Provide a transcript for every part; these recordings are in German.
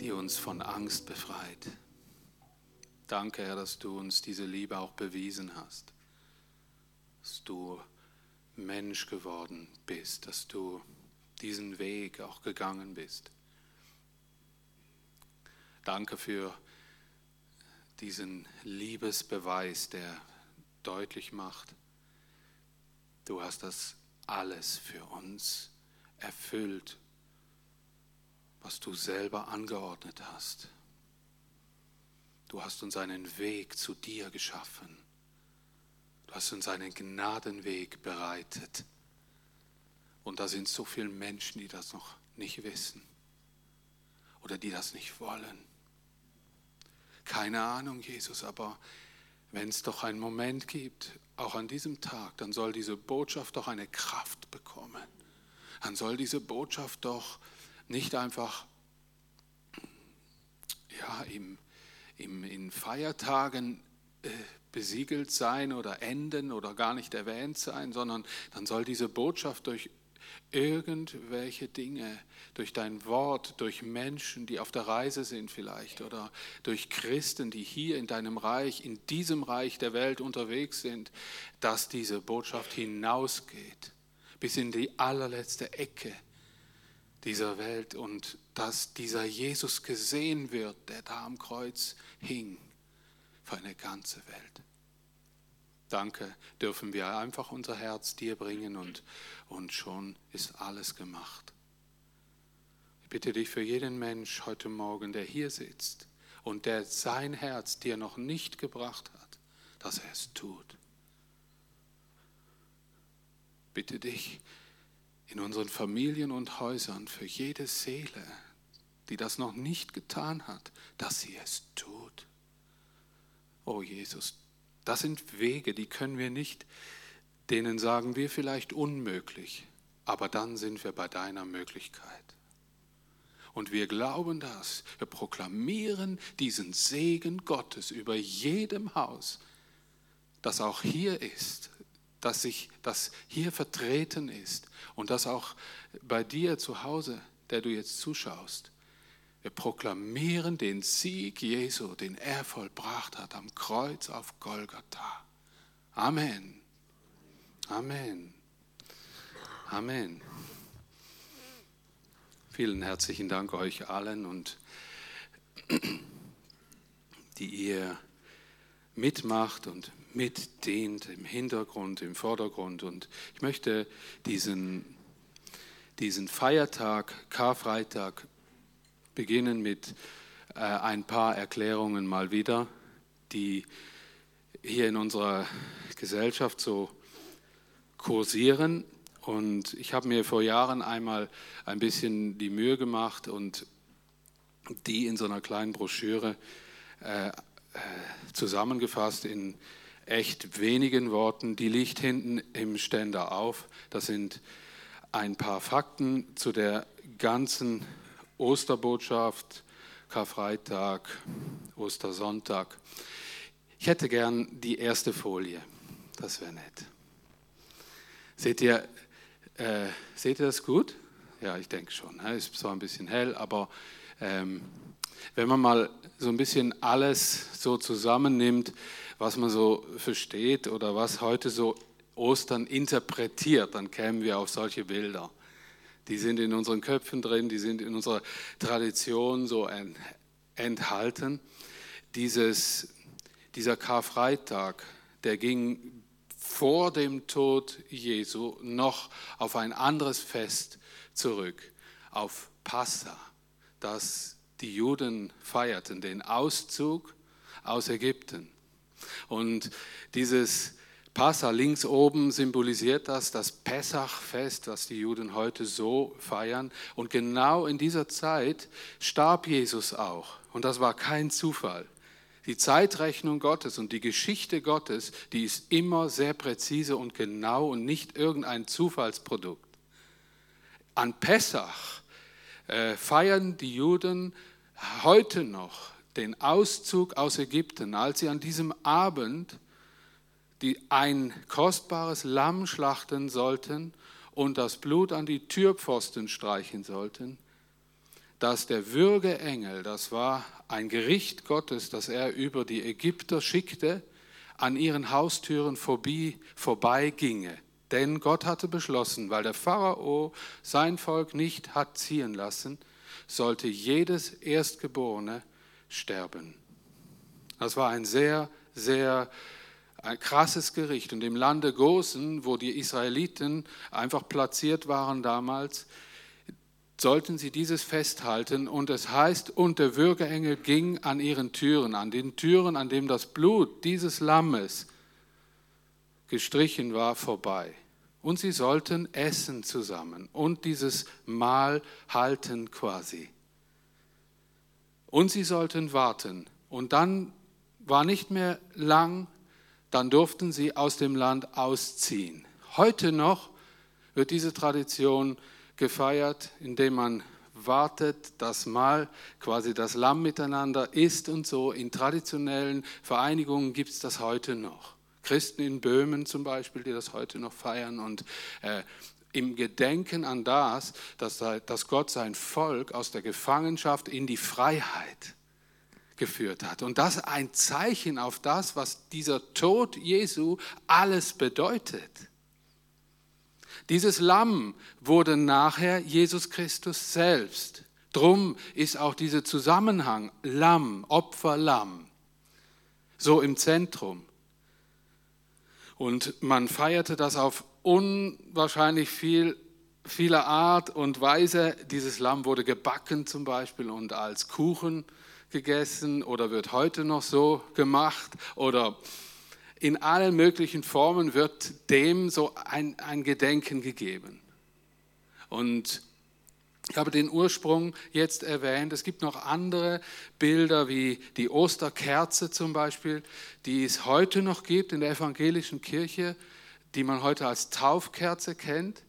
die uns von Angst befreit. Danke, Herr, dass du uns diese Liebe auch bewiesen hast, dass du Mensch geworden bist, dass du diesen Weg auch gegangen bist. Danke für diesen Liebesbeweis, der deutlich macht, du hast das alles für uns erfüllt, was du selber angeordnet hast. Du hast uns einen Weg zu dir geschaffen. Du hast uns einen Gnadenweg bereitet. Und da sind so viele Menschen, die das noch nicht wissen oder die das nicht wollen. Keine Ahnung, Jesus, aber wenn es doch einen Moment gibt, auch an diesem Tag, dann soll diese Botschaft doch eine Kraft bekommen. Dann soll diese Botschaft doch nicht einfach ja, im, im, in Feiertagen äh, besiegelt sein oder enden oder gar nicht erwähnt sein, sondern dann soll diese Botschaft durch irgendwelche Dinge, durch dein Wort, durch Menschen, die auf der Reise sind vielleicht oder durch Christen, die hier in deinem Reich, in diesem Reich der Welt unterwegs sind, dass diese Botschaft hinausgeht bis in die allerletzte Ecke dieser Welt und dass dieser Jesus gesehen wird, der da am Kreuz hing, für eine ganze Welt. Danke, dürfen wir einfach unser Herz dir bringen und, und schon ist alles gemacht. Ich bitte dich für jeden Mensch heute Morgen, der hier sitzt und der sein Herz dir noch nicht gebracht hat, dass er es tut. Bitte dich in unseren Familien und Häusern für jede Seele, die das noch nicht getan hat, dass sie es tut. Oh Jesus, das sind Wege, die können wir nicht, denen sagen wir vielleicht unmöglich, aber dann sind wir bei deiner Möglichkeit. Und wir glauben das. Wir proklamieren diesen Segen Gottes über jedem Haus, das auch hier ist, dass, sich, das hier vertreten ist und das auch bei dir zu Hause, der du jetzt zuschaust. Wir proklamieren den Sieg Jesu, den er vollbracht hat am Kreuz auf Golgatha. Amen. Amen. Amen. Vielen herzlichen Dank euch allen und die ihr mitmacht und mitdient im Hintergrund, im Vordergrund. Und ich möchte diesen, diesen Feiertag, Karfreitag, beginnen mit äh, ein paar Erklärungen mal wieder, die hier in unserer Gesellschaft so kursieren. Und ich habe mir vor Jahren einmal ein bisschen die Mühe gemacht und die in so einer kleinen Broschüre äh, äh zusammengefasst in echt wenigen Worten. Die liegt hinten im Ständer auf. Das sind ein paar Fakten zu der ganzen Osterbotschaft, Karfreitag, Ostersonntag. Ich hätte gern die erste Folie. Das wäre nett. Seht ihr, äh, seht ihr das gut? Ja, ich denke schon. Es ist zwar ein bisschen hell, aber ähm, wenn man mal so ein bisschen alles so zusammennimmt, was man so versteht oder was heute so Ostern interpretiert, dann kämen wir auf solche Bilder. Die sind in unseren Köpfen drin, die sind in unserer Tradition so enthalten. Dieses, dieser Karfreitag, der ging vor dem Tod Jesu noch auf ein anderes Fest zurück, auf Passa, das die Juden feierten, den Auszug aus Ägypten. Und dieses Passa links oben symbolisiert das, das Pessachfest, das die Juden heute so feiern. Und genau in dieser Zeit starb Jesus auch. Und das war kein Zufall. Die Zeitrechnung Gottes und die Geschichte Gottes, die ist immer sehr präzise und genau und nicht irgendein Zufallsprodukt. An Pessach äh, feiern die Juden heute noch den Auszug aus Ägypten, als sie an diesem Abend die ein kostbares Lamm schlachten sollten und das Blut an die Türpfosten streichen sollten, dass der Würgeengel, das war ein Gericht Gottes, das er über die Ägypter schickte, an ihren Haustüren vorbei, vorbeiginge. Denn Gott hatte beschlossen, weil der Pharao sein Volk nicht hat ziehen lassen, sollte jedes Erstgeborene sterben. Das war ein sehr, sehr ein krasses Gericht. Und im Lande Gosen, wo die Israeliten einfach platziert waren damals, sollten sie dieses festhalten. Und es heißt, und der Würgeengel ging an ihren Türen, an den Türen, an dem das Blut dieses Lammes gestrichen war, vorbei. Und sie sollten essen zusammen und dieses Mahl halten quasi. Und sie sollten warten. Und dann war nicht mehr lang, dann durften sie aus dem Land ausziehen. Heute noch wird diese Tradition gefeiert, indem man wartet, das Mahl, quasi das Lamm miteinander isst und so. In traditionellen Vereinigungen gibt es das heute noch. Christen in Böhmen zum Beispiel, die das heute noch feiern und äh, im Gedenken an das, dass, Gott sein Volk aus der Gefangenschaft in die Freiheit geführt hat. Und das ein Zeichen auf das, was dieser Tod Jesu alles bedeutet. Dieses Lamm wurde nachher Jesus Christus selbst. Drum ist auch dieser Zusammenhang Lamm, Opferlamm, so im Zentrum. Und man feierte das auf unwahrscheinlich viel, vieler Art und Weise. Dieses Lamm wurde gebacken zum Beispiel und als Kuchen gegessen oder wird heute noch so gemacht oder in allen möglichen Formen wird dem so ein, ein Gedenken gegeben. Und ich habe den Ursprung jetzt erwähnt. Es gibt noch andere Bilder wie die Osterkerze zum Beispiel, die es heute noch gibt in der evangelischen Kirche, die man heute als Taufkerze kennt.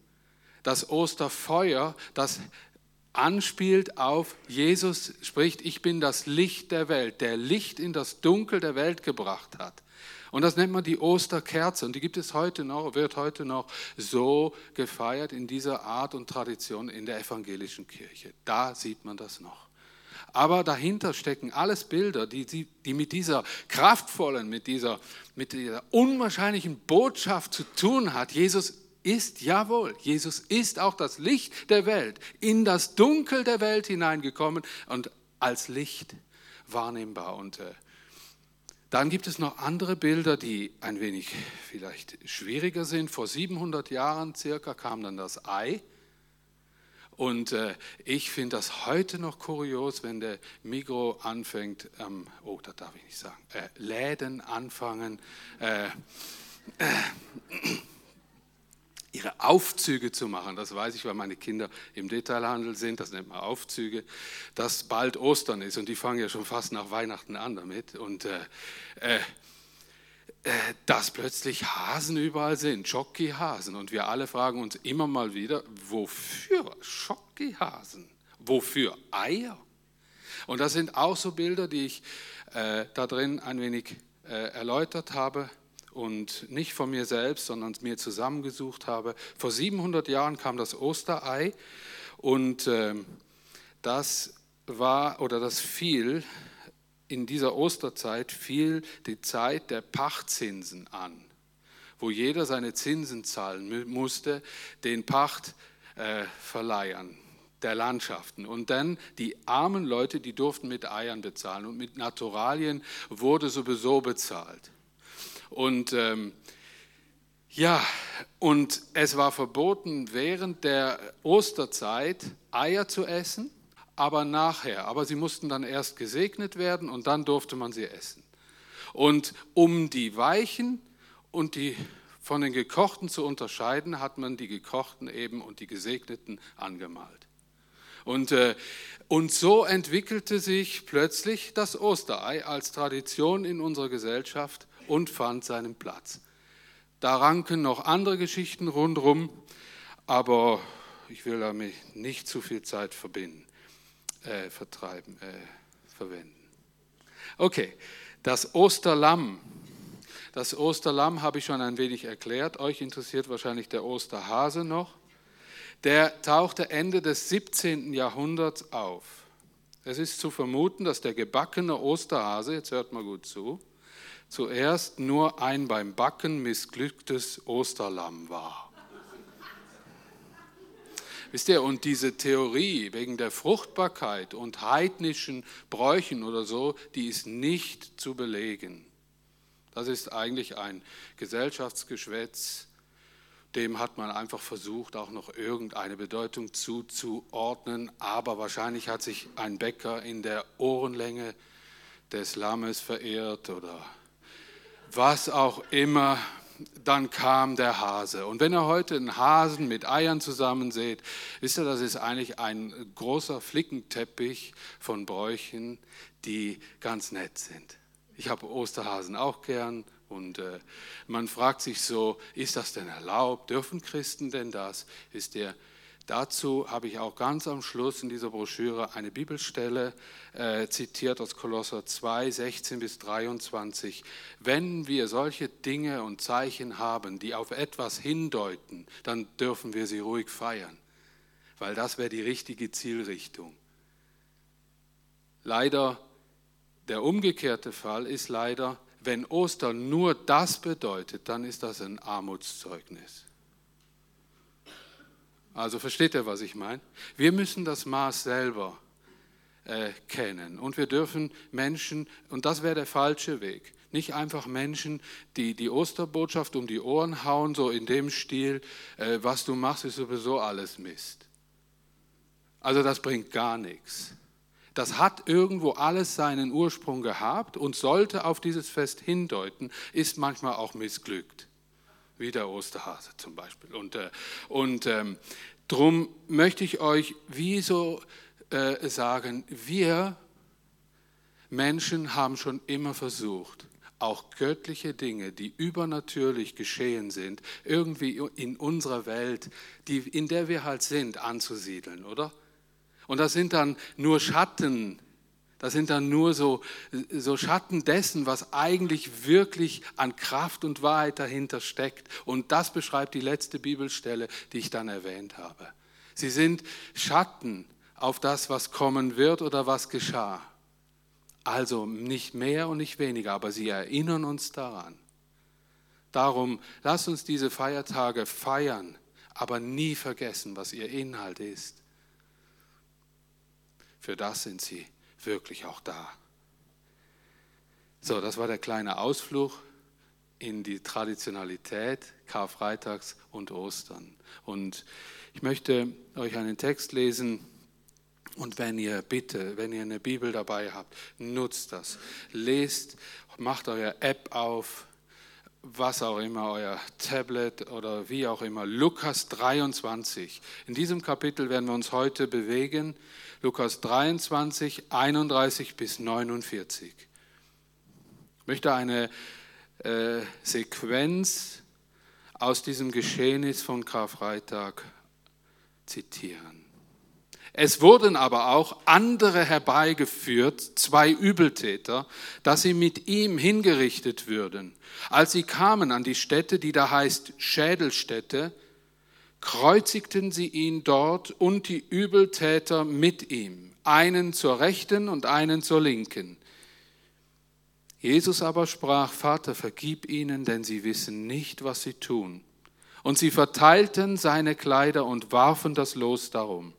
Das Osterfeuer, das anspielt auf Jesus spricht, ich bin das Licht der Welt, der Licht in das Dunkel der Welt gebracht hat. Und das nennt man die Osterkerze. Und die gibt es heute noch, wird heute noch so gefeiert in dieser Art und Tradition in der evangelischen Kirche. Da sieht man das noch. Aber dahinter stecken alles Bilder, die, die, die mit dieser kraftvollen, mit dieser, mit dieser unwahrscheinlichen Botschaft zu tun hat. Jesus ist, jawohl, Jesus ist auch das Licht der Welt, in das Dunkel der Welt hineingekommen und als Licht wahrnehmbar. Und äh, dann gibt es noch andere Bilder, die ein wenig vielleicht schwieriger sind. Vor 700 Jahren circa kam dann das Ei. Und äh, ich finde das heute noch kurios, wenn der Migro anfängt, ähm, oh, das darf ich nicht sagen, äh, Läden anfangen, äh, äh ihre Aufzüge zu machen. Das weiß ich, weil meine Kinder im Detailhandel sind, das nennt man Aufzüge, dass bald Ostern ist und die fangen ja schon fast nach Weihnachten an damit. Und äh, äh dass plötzlich Hasen überall sind, Schoki-Hasen. Und wir alle fragen uns immer mal wieder, wofür Schoki-Hasen? Wofür Eier? Und das sind auch so Bilder, die ich äh, da drin ein wenig äh, erläutert habe und nicht von mir selbst, sondern mir zusammengesucht habe. Vor 700 Jahren kam das Osterei und äh, das war oder das fiel in dieser Osterzeit fiel die Zeit der Pachtzinsen an, wo jeder seine Zinsen zahlen musste, den Pachtverleihern äh, der Landschaften. Und dann die armen Leute, die durften mit Eiern bezahlen und mit Naturalien wurde sowieso bezahlt. Und ähm, ja, und es war verboten, während der Osterzeit Eier zu essen, aber nachher. Aber sie mussten dann erst gesegnet werden und dann durfte man sie essen. Und um die weichen und die von den gekochten zu unterscheiden, hat man die gekochten eben und die gesegneten angemalt. Und, äh, und so entwickelte sich plötzlich das Osterei als Tradition in unserer Gesellschaft und fand seinen Platz. Da ranken noch andere Geschichten rundherum, aber ich will damit nicht zu viel Zeit verbinden, äh, vertreiben, äh, verwenden. Okay, das Osterlamm. Das Osterlamm habe ich schon ein wenig erklärt. Euch interessiert wahrscheinlich der Osterhase noch. Der tauchte Ende des 17. Jahrhunderts auf. Es ist zu vermuten, dass der gebackene Osterhase, jetzt hört mal gut zu, zuerst nur ein beim Backen missglücktes Osterlamm war. Wisst ihr, und diese Theorie wegen der Fruchtbarkeit und heidnischen Bräuchen oder so, die ist nicht zu belegen. Das ist eigentlich ein Gesellschaftsgeschwätz, dem hat man einfach versucht, auch noch irgendeine Bedeutung zuzuordnen, aber wahrscheinlich hat sich ein Bäcker in der Ohrenlänge des Lammes verehrt oder was auch immer dann kam der Hase. Und wenn ihr heute einen Hasen mit Eiern zusammen seht, wisst ihr, das ist eigentlich ein großer Flickenteppich von Bräuchen, die ganz nett sind. Ich habe Osterhasen auch gern und äh, man fragt sich so, ist das denn erlaubt? Dürfen Christen denn das? Ist der Dazu habe ich auch ganz am Schluss in dieser Broschüre eine Bibelstelle äh, zitiert aus Kolosser 2, 16 bis 23. Wenn wir solche Dinge und Zeichen haben, die auf etwas hindeuten, dann dürfen wir sie ruhig feiern, weil das wäre die richtige Zielrichtung. Leider, der umgekehrte Fall ist leider, wenn Ostern nur das bedeutet, dann ist das ein Armutszeugnis. Also versteht ihr, was ich meine? Wir müssen das Maß selber äh, kennen und wir dürfen Menschen, und das wäre der falsche Weg, nicht einfach Menschen, die die Osterbotschaft um die Ohren hauen, so in dem Stil, äh, was du machst, ist sowieso alles Mist. Also das bringt gar nichts. Das hat irgendwo alles seinen Ursprung gehabt und sollte auf dieses Fest hindeuten, ist manchmal auch missglückt wie der Osterhase zum Beispiel. Und, äh, und ähm, darum möchte ich euch wie so äh, sagen, wir Menschen haben schon immer versucht, auch göttliche Dinge, die übernatürlich geschehen sind, irgendwie in unserer Welt, die, in der wir halt sind, anzusiedeln, oder? Und das sind dann nur Schatten das sind dann nur so, so Schatten dessen, was eigentlich wirklich an Kraft und Wahrheit dahinter steckt. Und das beschreibt die letzte Bibelstelle, die ich dann erwähnt habe. Sie sind Schatten auf das, was kommen wird oder was geschah. Also nicht mehr und nicht weniger, aber sie erinnern uns daran. Darum, lasst uns diese Feiertage feiern, aber nie vergessen, was ihr Inhalt ist. Für das sind sie wirklich auch da. So, das war der kleine Ausflug in die Traditionalität Karfreitags und Ostern. Und ich möchte euch einen Text lesen. Und wenn ihr bitte, wenn ihr eine Bibel dabei habt, nutzt das. Lest, macht eure App auf, was auch immer, euer Tablet oder wie auch immer. Lukas 23. In diesem Kapitel werden wir uns heute bewegen. Lukas 23, 31 bis 49. Ich möchte eine äh, Sequenz aus diesem Geschehnis von Karfreitag zitieren. Es wurden aber auch andere herbeigeführt, zwei Übeltäter, dass sie mit ihm hingerichtet würden. Als sie kamen an die Stätte, die da heißt Schädelstätte, kreuzigten sie ihn dort und die Übeltäter mit ihm, einen zur rechten und einen zur linken. Jesus aber sprach, Vater, vergib ihnen, denn sie wissen nicht, was sie tun. Und sie verteilten seine Kleider und warfen das Los darum.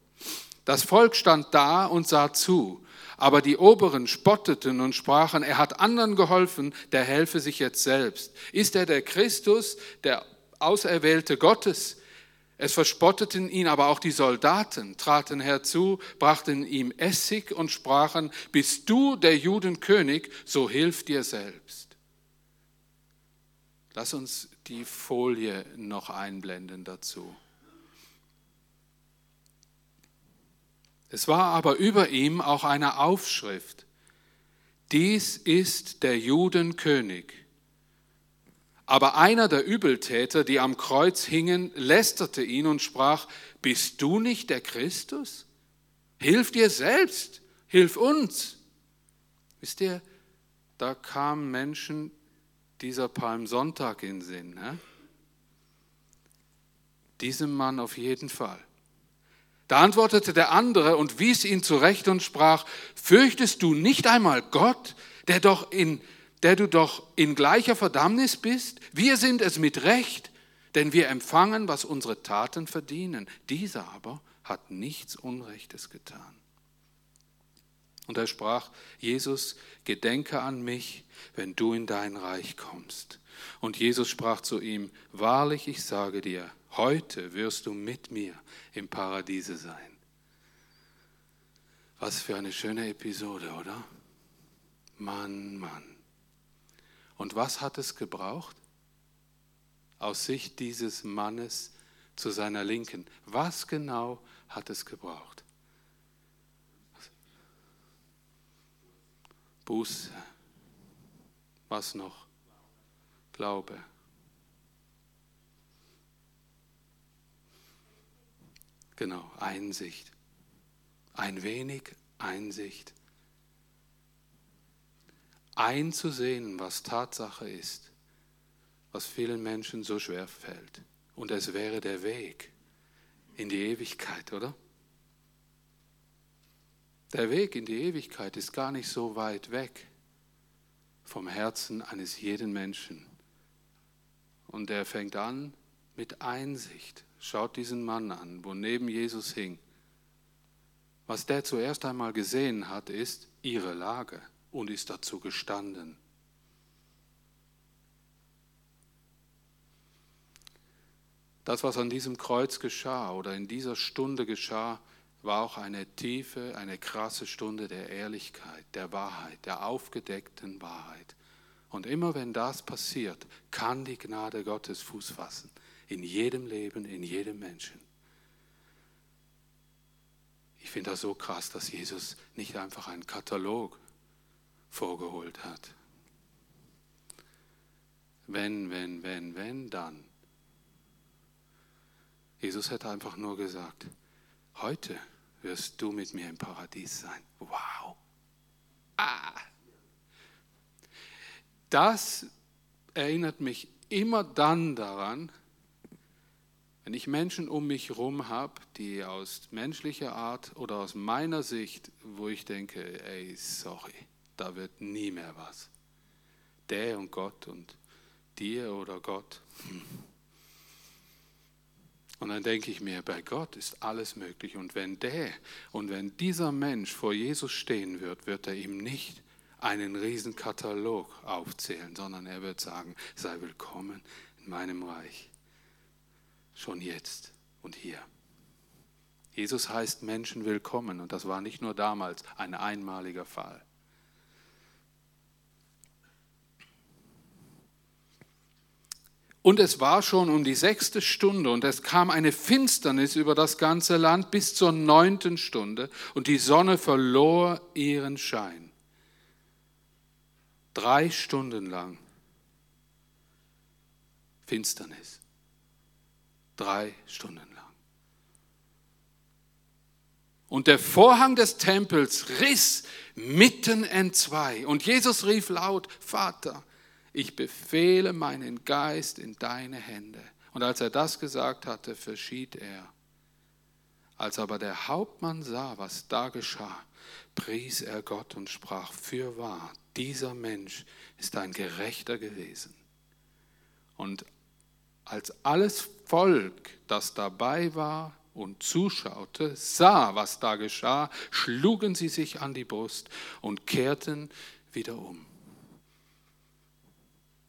Das Volk stand da und sah zu, aber die Oberen spotteten und sprachen, er hat anderen geholfen, der helfe sich jetzt selbst. Ist er der Christus, der Auserwählte Gottes? Es verspotteten ihn aber auch die Soldaten, traten herzu, brachten ihm Essig und sprachen, bist du der Judenkönig, so hilf dir selbst. Lass uns die Folie noch einblenden dazu. Es war aber über ihm auch eine Aufschrift. Dies ist der Judenkönig. Aber einer der Übeltäter, die am Kreuz hingen, lästerte ihn und sprach, bist du nicht der Christus? Hilf dir selbst, hilf uns. Wisst ihr, da kamen Menschen dieser Palmsonntag in Sinn. Ne? Diesem Mann auf jeden Fall. Da antwortete der andere und wies ihn zurecht und sprach, fürchtest du nicht einmal Gott, der, doch in, der du doch in gleicher Verdammnis bist? Wir sind es mit Recht, denn wir empfangen, was unsere Taten verdienen. Dieser aber hat nichts Unrechtes getan. Und er sprach, Jesus, gedenke an mich, wenn du in dein Reich kommst. Und Jesus sprach zu ihm, wahrlich, ich sage dir, heute wirst du mit mir im Paradiese sein. Was für eine schöne Episode, oder? Mann, Mann. Und was hat es gebraucht? Aus Sicht dieses Mannes zu seiner Linken. Was genau hat es gebraucht? Buße. Was noch? Glaube. Genau, Einsicht. Ein wenig Einsicht. Einzusehen, was Tatsache ist, was vielen Menschen so schwer fällt. Und es wäre der Weg in die Ewigkeit, oder? Der Weg in die Ewigkeit ist gar nicht so weit weg vom Herzen eines jeden Menschen. Und er fängt an mit Einsicht. Schaut diesen Mann an, wo neben Jesus hing. Was der zuerst einmal gesehen hat, ist ihre Lage und ist dazu gestanden. Das, was an diesem Kreuz geschah oder in dieser Stunde geschah, war auch eine tiefe, eine krasse Stunde der Ehrlichkeit, der Wahrheit, der aufgedeckten Wahrheit. Und immer wenn das passiert, kann die Gnade Gottes Fuß fassen. In jedem Leben, in jedem Menschen. Ich finde das so krass, dass Jesus nicht einfach einen Katalog vorgeholt hat. Wenn, wenn, wenn, wenn, dann. Jesus hätte einfach nur gesagt, heute wirst du mit mir im Paradies sein. Wow. Ah. Das erinnert mich immer dann daran, wenn ich Menschen um mich herum habe, die aus menschlicher Art oder aus meiner Sicht, wo ich denke, ey, sorry, da wird nie mehr was. Der und Gott und dir oder Gott. Hm. Und dann denke ich mir, bei Gott ist alles möglich. Und wenn der und wenn dieser Mensch vor Jesus stehen wird, wird er ihm nicht einen riesen Katalog aufzählen, sondern er wird sagen, sei willkommen in meinem Reich. Schon jetzt und hier. Jesus heißt Menschen willkommen und das war nicht nur damals ein einmaliger Fall. Und es war schon um die sechste Stunde und es kam eine Finsternis über das ganze Land bis zur neunten Stunde und die Sonne verlor ihren Schein. Drei Stunden lang Finsternis. Drei Stunden lang. Und der Vorhang des Tempels riss mitten entzwei. Und Jesus rief laut, Vater, ich befehle meinen Geist in deine Hände. Und als er das gesagt hatte, verschied er. Als aber der Hauptmann sah, was da geschah, pries er Gott und sprach, fürwahr, dieser Mensch ist ein Gerechter gewesen. Und als alles Volk, das dabei war und zuschaute, sah, was da geschah, schlugen sie sich an die Brust und kehrten wieder um.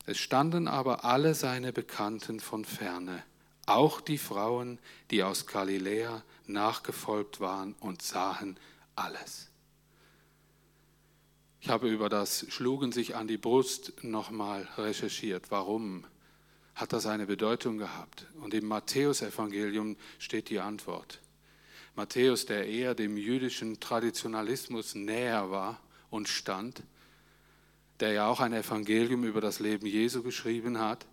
Es standen aber alle seine Bekannten von ferne, auch die Frauen, die aus Galiläa nachgefolgt waren und sahen alles. Ich habe über das Schlugen sich an die Brust nochmal recherchiert. Warum hat das eine Bedeutung gehabt? Und im Matthäusevangelium steht die Antwort. Matthäus, der eher dem jüdischen Traditionalismus näher war und stand, der ja auch ein Evangelium über das Leben Jesu geschrieben hat,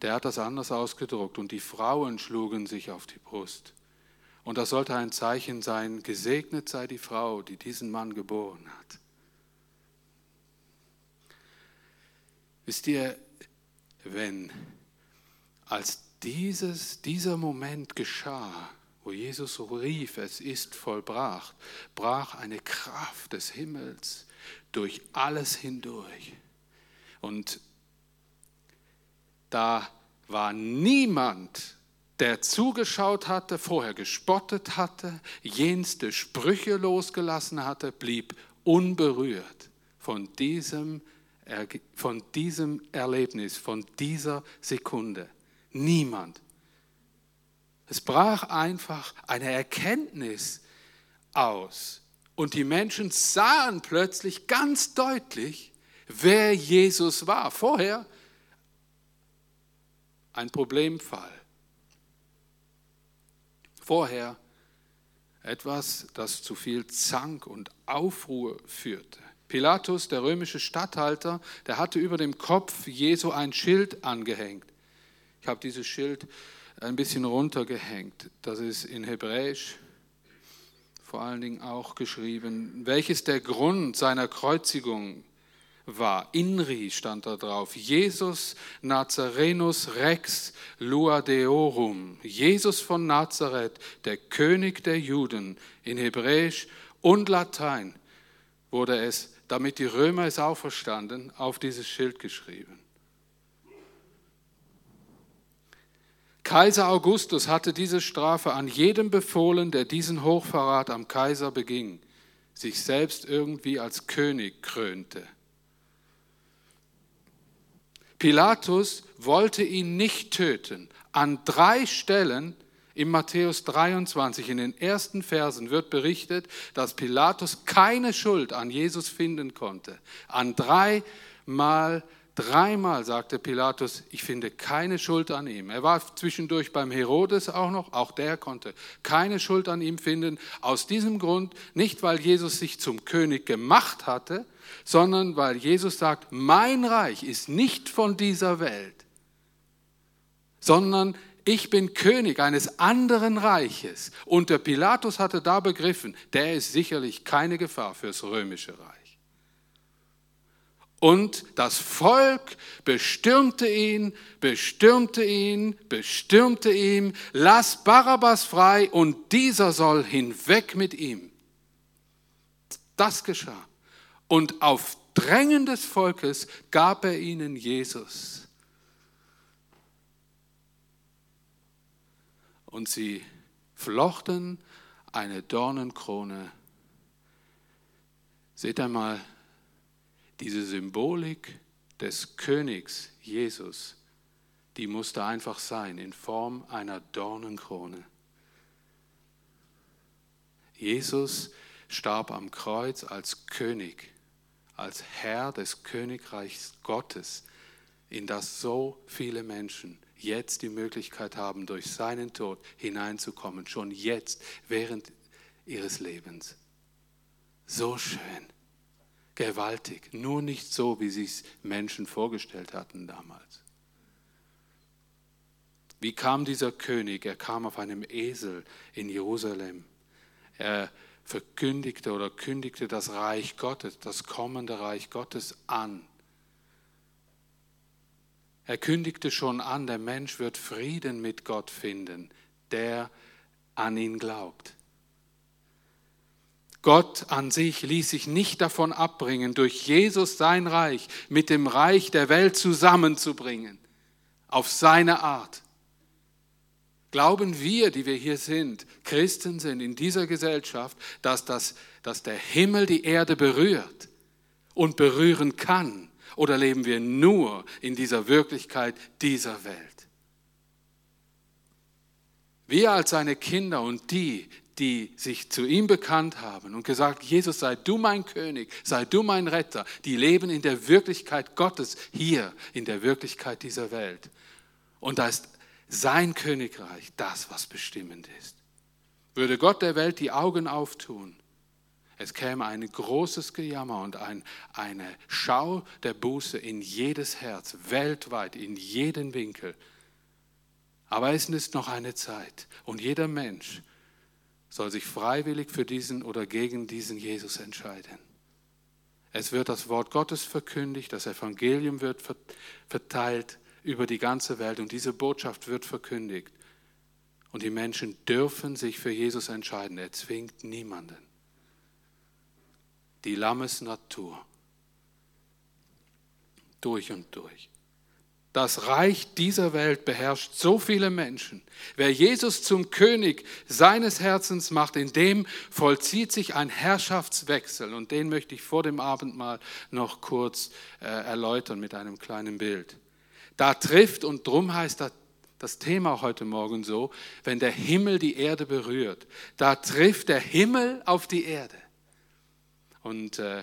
der hat das anders ausgedruckt und die Frauen schlugen sich auf die Brust. Und das sollte ein Zeichen sein, gesegnet sei die Frau, die diesen Mann geboren hat. Wisst ihr, wenn als dieses, dieser Moment geschah, wo Jesus rief, es ist vollbracht, brach eine Kraft des Himmels durch alles hindurch. Und da war niemand, der zugeschaut hatte, vorher gespottet hatte, jenste Sprüche losgelassen hatte, blieb unberührt von diesem, von diesem Erlebnis, von dieser Sekunde. Niemand. Es brach einfach eine Erkenntnis aus. Und die Menschen sahen plötzlich ganz deutlich, wer Jesus war. Vorher ein Problemfall. Vorher etwas, das zu viel Zank und Aufruhr führte. Pilatus, der römische Statthalter, der hatte über dem Kopf Jesu ein Schild angehängt. Ich habe dieses Schild ein bisschen runtergehängt. Das ist in Hebräisch vor allen Dingen auch geschrieben, welches der Grund seiner Kreuzigung war. Inri stand da drauf. Jesus Nazarenus Rex Luadeorum. Jesus von Nazareth, der König der Juden. In Hebräisch und Latein wurde es, damit die Römer es auch verstanden, auf dieses Schild geschrieben. Kaiser Augustus hatte diese Strafe an jedem befohlen, der diesen Hochverrat am Kaiser beging, sich selbst irgendwie als König krönte. Pilatus wollte ihn nicht töten. An drei Stellen in Matthäus 23, in den ersten Versen wird berichtet, dass Pilatus keine Schuld an Jesus finden konnte. An drei Mal Dreimal sagte Pilatus, ich finde keine Schuld an ihm. Er war zwischendurch beim Herodes auch noch, auch der konnte keine Schuld an ihm finden. Aus diesem Grund, nicht weil Jesus sich zum König gemacht hatte, sondern weil Jesus sagt, mein Reich ist nicht von dieser Welt, sondern ich bin König eines anderen Reiches. Und der Pilatus hatte da begriffen, der ist sicherlich keine Gefahr fürs römische Reich. Und das Volk bestürmte ihn, bestürmte ihn, bestürmte ihn, lass Barabbas frei und dieser soll hinweg mit ihm. Das geschah. Und auf Drängen des Volkes gab er ihnen Jesus. Und sie flochten eine Dornenkrone. Seht einmal, diese Symbolik des Königs Jesus, die musste einfach sein in Form einer Dornenkrone. Jesus starb am Kreuz als König, als Herr des Königreichs Gottes, in das so viele Menschen jetzt die Möglichkeit haben, durch seinen Tod hineinzukommen, schon jetzt, während ihres Lebens. So schön gewaltig, nur nicht so, wie sich Menschen vorgestellt hatten damals. Wie kam dieser König? Er kam auf einem Esel in Jerusalem. Er verkündigte oder kündigte das Reich Gottes, das kommende Reich Gottes an. Er kündigte schon an, der Mensch wird Frieden mit Gott finden, der an ihn glaubt. Gott an sich ließ sich nicht davon abbringen, durch Jesus sein Reich mit dem Reich der Welt zusammenzubringen, auf seine Art. Glauben wir, die wir hier sind, Christen sind in dieser Gesellschaft, dass, das, dass der Himmel die Erde berührt und berühren kann? Oder leben wir nur in dieser Wirklichkeit dieser Welt? Wir als seine Kinder und die, die sich zu ihm bekannt haben und gesagt, Jesus, sei du mein König, sei du mein Retter, die leben in der Wirklichkeit Gottes hier, in der Wirklichkeit dieser Welt. Und da ist sein Königreich das, was bestimmend ist. Würde Gott der Welt die Augen auftun, es käme ein großes Gejammer und ein, eine Schau der Buße in jedes Herz, weltweit, in jeden Winkel. Aber es ist noch eine Zeit und jeder Mensch soll sich freiwillig für diesen oder gegen diesen Jesus entscheiden. Es wird das Wort Gottes verkündigt, das Evangelium wird verteilt über die ganze Welt und diese Botschaft wird verkündigt. Und die Menschen dürfen sich für Jesus entscheiden. Er zwingt niemanden. Die Lammesnatur. Durch und durch. Das Reich dieser Welt beherrscht so viele Menschen. Wer Jesus zum König seines Herzens macht, in dem vollzieht sich ein Herrschaftswechsel. Und den möchte ich vor dem Abendmahl noch kurz äh, erläutern mit einem kleinen Bild. Da trifft, und drum heißt das, das Thema heute Morgen so, wenn der Himmel die Erde berührt, da trifft der Himmel auf die Erde. Und äh,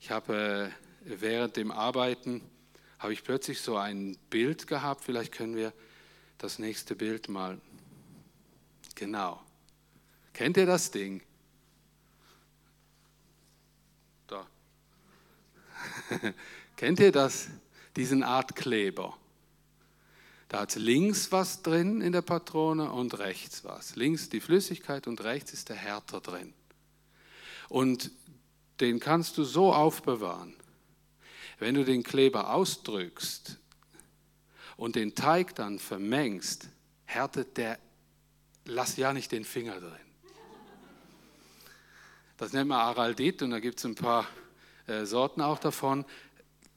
ich habe äh, während dem Arbeiten habe ich plötzlich so ein Bild gehabt. Vielleicht können wir das nächste Bild mal. Genau. Kennt ihr das Ding? Da. Kennt ihr das? Diesen Art Kleber. Da hat links was drin in der Patrone und rechts was. Links die Flüssigkeit und rechts ist der Härter drin. Und den kannst du so aufbewahren, wenn du den Kleber ausdrückst und den Teig dann vermengst, härtet der, lass ja nicht den Finger drin. Das nennt man Araldit und da gibt es ein paar äh, Sorten auch davon.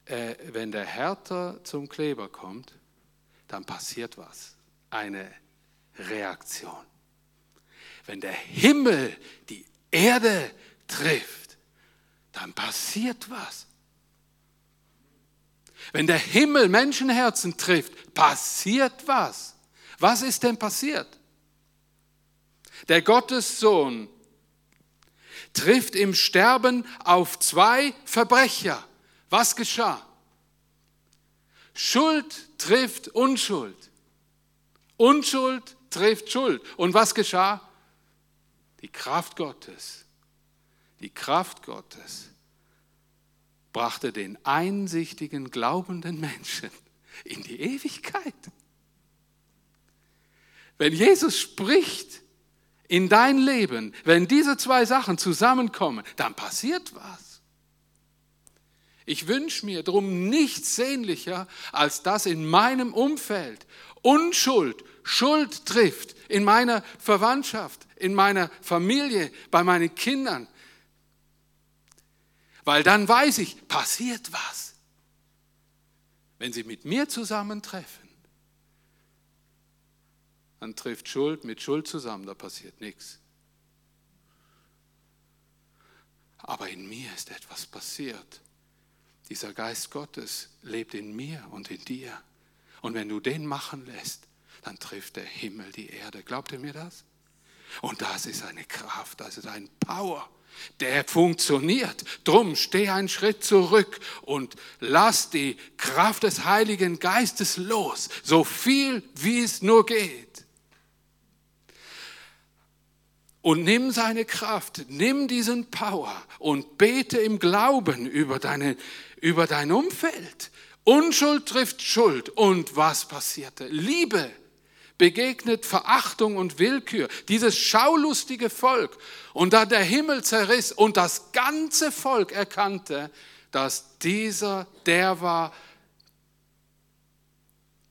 Äh, wenn der Härter zum Kleber kommt, dann passiert was. Eine Reaktion. Wenn der Himmel die Erde trifft, dann passiert was. Wenn der Himmel Menschenherzen trifft, passiert was. Was ist denn passiert? Der Gottessohn trifft im Sterben auf zwei Verbrecher. Was geschah? Schuld trifft Unschuld. Unschuld trifft Schuld. Und was geschah? Die Kraft Gottes. Die Kraft Gottes brachte den einsichtigen, glaubenden Menschen in die Ewigkeit. Wenn Jesus spricht in dein Leben, wenn diese zwei Sachen zusammenkommen, dann passiert was. Ich wünsche mir darum nichts sehnlicher, als dass in meinem Umfeld Unschuld Schuld trifft, in meiner Verwandtschaft, in meiner Familie, bei meinen Kindern, weil dann weiß ich, passiert was. Wenn sie mit mir zusammentreffen, dann trifft Schuld mit Schuld zusammen, da passiert nichts. Aber in mir ist etwas passiert. Dieser Geist Gottes lebt in mir und in dir. Und wenn du den machen lässt, dann trifft der Himmel die Erde. Glaubt ihr mir das? Und das ist eine Kraft, das ist ein Power der funktioniert. Drum steh einen Schritt zurück und lass die Kraft des Heiligen Geistes los, so viel wie es nur geht. Und nimm seine Kraft, nimm diesen Power und bete im Glauben über, deine, über dein Umfeld. Unschuld trifft Schuld. Und was passierte? Liebe begegnet Verachtung und Willkür. Dieses schaulustige Volk. Und da der Himmel zerriss und das ganze Volk erkannte, dass dieser der war,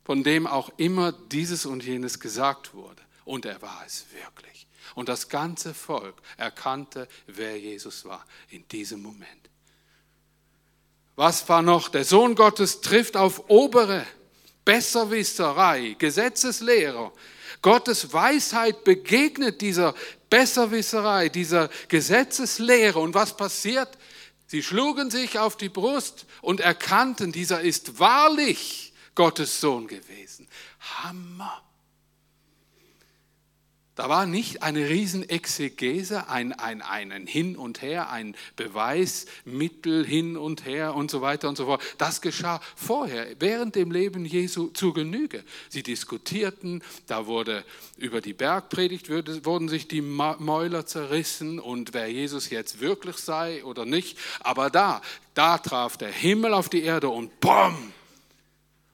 von dem auch immer dieses und jenes gesagt wurde. Und er war es wirklich. Und das ganze Volk erkannte, wer Jesus war in diesem Moment. Was war noch? Der Sohn Gottes trifft auf obere Besserwisserei, Gesetzeslehrer. Gottes Weisheit begegnet dieser Besserwisserei, dieser Gesetzeslehre. Und was passiert? Sie schlugen sich auf die Brust und erkannten, dieser ist wahrlich Gottes Sohn gewesen. Hammer. Da war nicht eine Riesenexegese, ein, ein, ein Hin und Her, ein Beweismittel hin und her und so weiter und so fort. Das geschah vorher, während dem Leben Jesu zu Genüge. Sie diskutierten, da wurde über die Bergpredigt wurden sich die Mäuler zerrissen und wer Jesus jetzt wirklich sei oder nicht. Aber da, da traf der Himmel auf die Erde und BOM!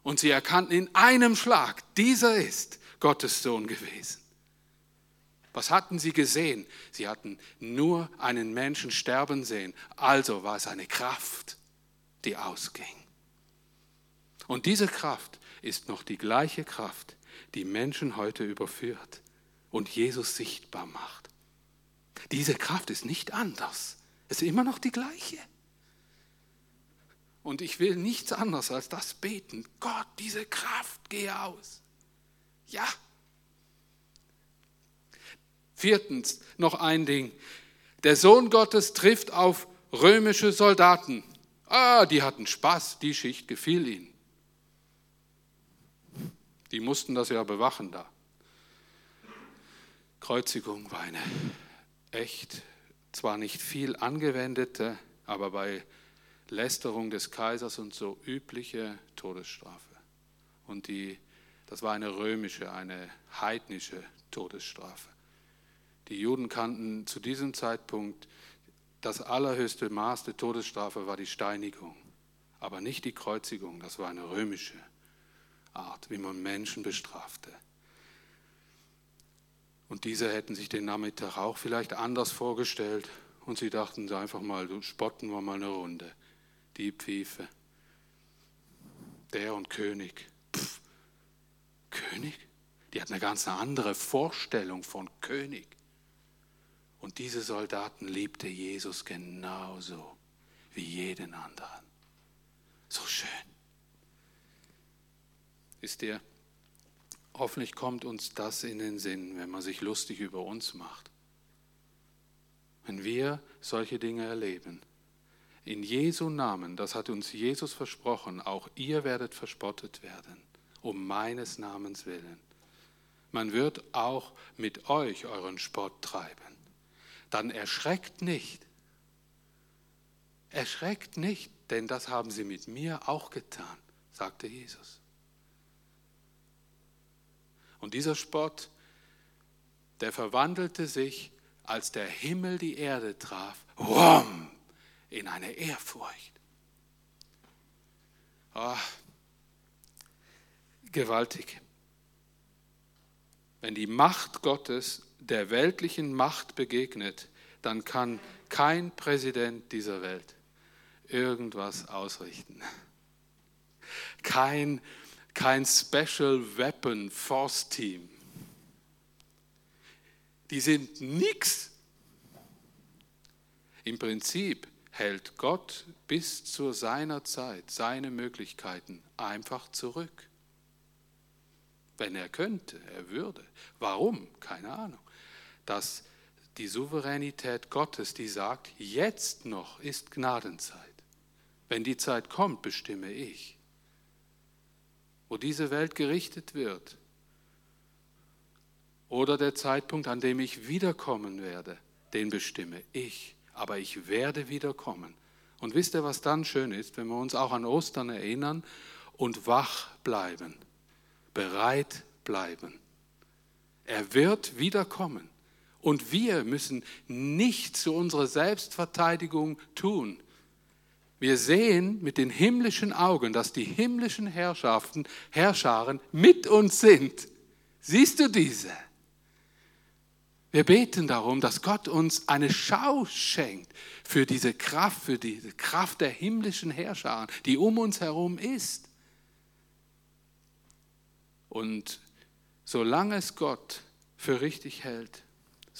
Und sie erkannten in einem Schlag, dieser ist Gottes Sohn gewesen. Was hatten sie gesehen? Sie hatten nur einen Menschen sterben sehen. Also war es eine Kraft, die ausging. Und diese Kraft ist noch die gleiche Kraft, die Menschen heute überführt. und Jesus sichtbar macht. Diese Kraft ist nicht anders. Es ist immer noch die gleiche. Und ich will nichts anderes als das beten. Gott, diese Kraft, gehe aus. Ja. Viertens, noch ein Ding. Der Sohn Gottes trifft auf römische Soldaten. Ah, die hatten Spaß, die Schicht gefiel ihnen. Die mussten das ja bewachen da. Kreuzigung war eine echt, zwar nicht viel angewendete, aber bei Lästerung des Kaisers und so übliche Todesstrafe. Und die, das war eine römische, eine heidnische Todesstrafe. Die Juden kannten zu diesem Zeitpunkt das allerhöchste Maß der Todesstrafe war die Steinigung, aber nicht die Kreuzigung, das war eine römische Art, wie man Menschen bestrafte. Und diese hätten sich den Nachmittag auch vielleicht anders vorgestellt und sie dachten einfach mal, spotten wir mal eine Runde. Die Pfeife. Der und König. Pff, König? Die hat eine ganz andere Vorstellung von König. Und diese Soldaten liebte Jesus genauso wie jeden anderen. So schön. Ist dir, hoffentlich kommt uns das in den Sinn, wenn man sich lustig über uns macht. Wenn wir solche Dinge erleben, in Jesu Namen, das hat uns Jesus versprochen, auch ihr werdet verspottet werden, um meines Namens willen. Man wird auch mit euch euren Spott treiben. Dann erschreckt nicht. Erschreckt nicht, denn das haben sie mit mir auch getan, sagte Jesus. Und dieser Spott, der verwandelte sich, als der Himmel die Erde traf, rum, in eine Ehrfurcht. Oh, gewaltig. Wenn die Macht Gottes der weltlichen Macht begegnet, dann kann kein Präsident dieser Welt irgendwas ausrichten. Kein, kein Special Weapon Force Team. Die sind nichts. Im Prinzip hält Gott bis zu seiner Zeit seine Möglichkeiten einfach zurück. Wenn er könnte, er würde. Warum? Keine Ahnung. Dass die Souveränität Gottes, die sagt, jetzt noch ist Gnadenzeit. Wenn die Zeit kommt, bestimme ich. Wo diese Welt gerichtet wird. Oder der Zeitpunkt, an dem ich wiederkommen werde, den bestimme ich aber ich werde wiederkommen. Und wisst ihr, was dann schön ist, wenn wir uns auch an Ostern erinnern und wach bleiben, bereit bleiben. Er wird wiederkommen. Und wir müssen nichts zu unserer Selbstverteidigung tun. Wir sehen mit den himmlischen Augen, dass die himmlischen Herrschaften, Herrscharen mit uns sind. Siehst du diese? Wir beten darum, dass Gott uns eine Schau schenkt für diese Kraft, für diese Kraft der himmlischen Herrscher, die um uns herum ist. Und solange es Gott für richtig hält,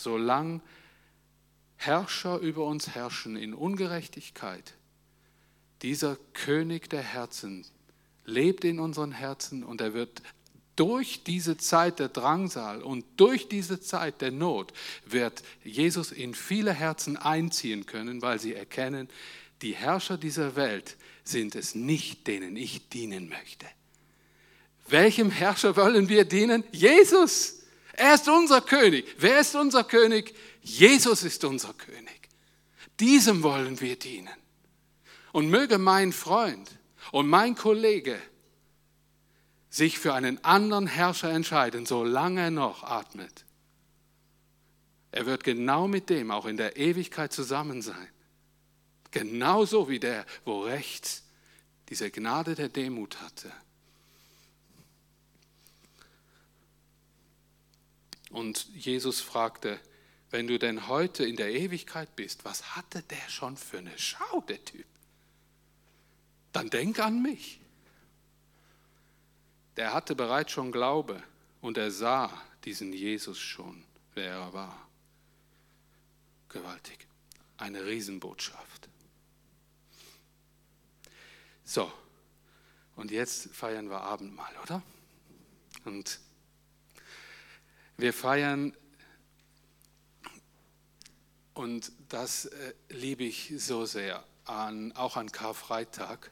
solange Herrscher über uns herrschen in Ungerechtigkeit, dieser König der Herzen lebt in unseren Herzen und er wird durch diese Zeit der Drangsal und durch diese Zeit der Not wird Jesus in viele Herzen einziehen können, weil sie erkennen, die Herrscher dieser Welt sind es nicht, denen ich dienen möchte. Welchem Herrscher wollen wir dienen? Jesus. Er ist unser König. Wer ist unser König? Jesus ist unser König. Diesem wollen wir dienen. Und möge mein Freund und mein Kollege sich für einen anderen Herrscher entscheiden, solange er noch atmet. Er wird genau mit dem auch in der Ewigkeit zusammen sein. Genauso wie der, wo rechts diese Gnade der Demut hatte. Und Jesus fragte, wenn du denn heute in der Ewigkeit bist, was hatte der schon für eine Schau, der Typ? Dann denk an mich der hatte bereits schon Glaube und er sah diesen Jesus schon, wer er war. Gewaltig. Eine Riesenbotschaft. So, und jetzt feiern wir Abendmahl, oder? Und wir feiern, und das äh, liebe ich so sehr, an, auch an Karfreitag,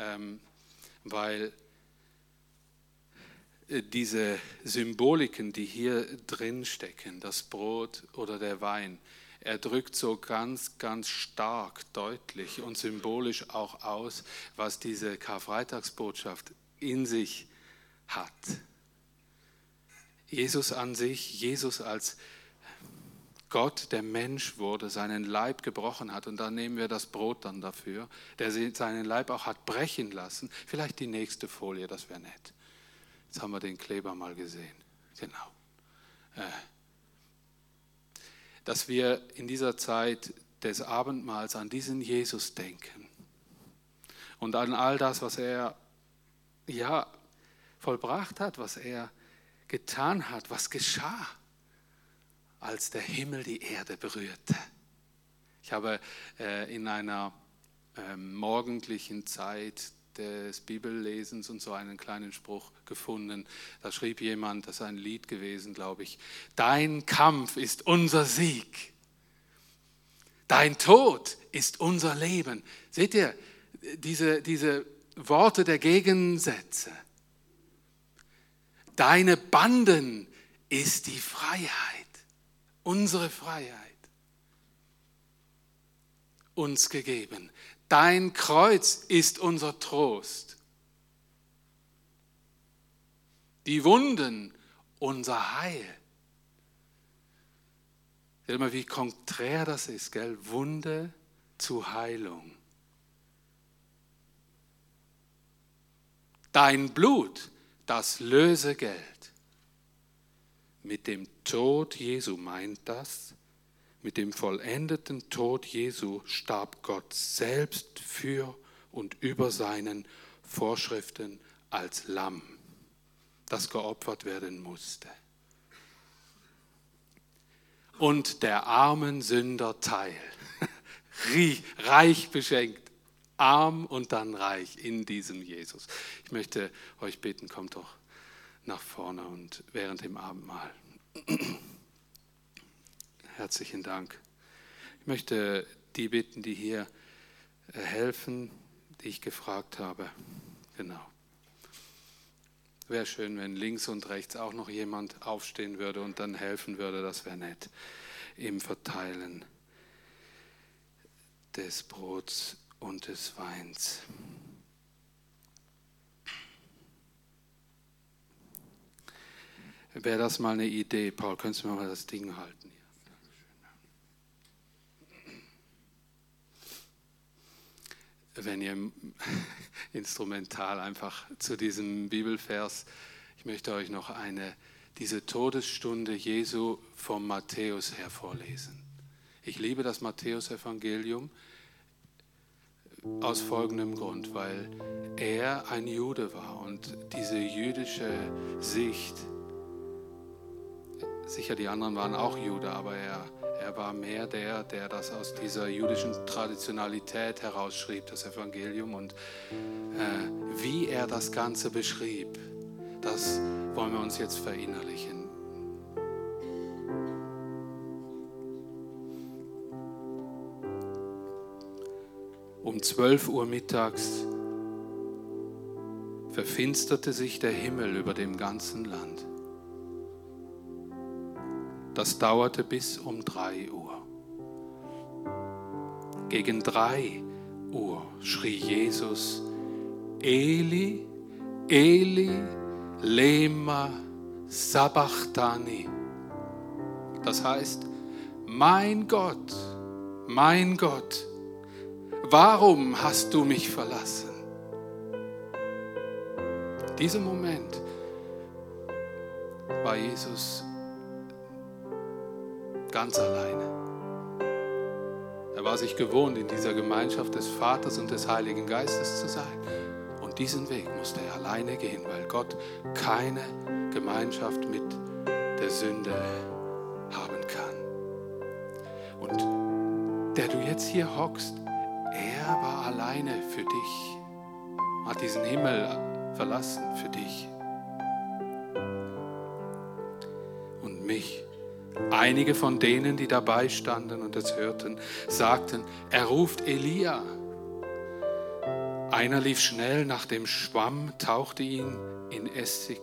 ähm, weil äh, diese Symboliken, die hier drin stecken, das Brot oder der Wein, er drückt so ganz, ganz stark, deutlich und symbolisch auch aus, was diese Karfreitagsbotschaft in sich hat. Jesus an sich, Jesus als Gott, der Mensch wurde, seinen Leib gebrochen hat. Und da nehmen wir das Brot dann dafür, der seinen Leib auch hat brechen lassen. Vielleicht die nächste Folie, das wäre nett. Jetzt haben wir den Kleber mal gesehen. Genau. Äh, dass wir in dieser Zeit des Abendmahls an diesen Jesus denken und an all das, was er ja vollbracht hat, was er getan hat, was geschah, als der Himmel die Erde berührte. Ich habe äh, in einer äh, morgendlichen Zeit des Bibellesens und so einen kleinen Spruch gefunden. Da schrieb jemand, das ist ein Lied gewesen, glaube ich, Dein Kampf ist unser Sieg. Dein Tod ist unser Leben. Seht ihr diese, diese Worte der Gegensätze? Deine Banden ist die Freiheit, unsere Freiheit, uns gegeben. Dein Kreuz ist unser Trost. Die Wunden unser Heil. Seht mal, wie konträr das ist, gell? Wunde zu Heilung. Dein Blut, das Lösegeld. Mit dem Tod Jesu meint das, mit dem vollendeten Tod Jesu starb Gott selbst für und über seinen Vorschriften als Lamm, das geopfert werden musste. Und der armen Sünder Teil, reich beschenkt, arm und dann reich in diesem Jesus. Ich möchte euch bitten, kommt doch nach vorne und während dem Abendmahl. Herzlichen Dank. Ich möchte die bitten, die hier äh, helfen, die ich gefragt habe. Genau. Wäre schön, wenn links und rechts auch noch jemand aufstehen würde und dann helfen würde. Das wäre nett im Verteilen des Brots und des Weins. Wäre das mal eine Idee, Paul, könntest du mir mal das Ding halten? wenn ihr instrumental einfach zu diesem Bibelvers, ich möchte euch noch eine, diese Todesstunde Jesu vom Matthäus her vorlesen. Ich liebe das Matthäusevangelium aus folgendem Grund, weil er ein Jude war und diese jüdische Sicht, sicher die anderen waren auch Jude, aber er er war mehr der, der das aus dieser jüdischen Traditionalität herausschrieb, das Evangelium. Und äh, wie er das Ganze beschrieb, das wollen wir uns jetzt verinnerlichen. Um 12 Uhr mittags verfinsterte sich der Himmel über dem ganzen Land. Das dauerte bis um drei Uhr. Gegen drei Uhr schrie Jesus, Eli, Eli, lema sabachthani. Das heißt, mein Gott, mein Gott, warum hast du mich verlassen? In diesem Moment war Jesus ganz alleine. Er war sich gewohnt, in dieser Gemeinschaft des Vaters und des Heiligen Geistes zu sein. Und diesen Weg musste er alleine gehen, weil Gott keine Gemeinschaft mit der Sünde haben kann. Und der du jetzt hier hockst, er war alleine für dich, hat diesen Himmel verlassen für dich und mich. Einige von denen, die dabei standen und es hörten, sagten, er ruft Elia. Einer lief schnell nach dem Schwamm, tauchte ihn in Essig,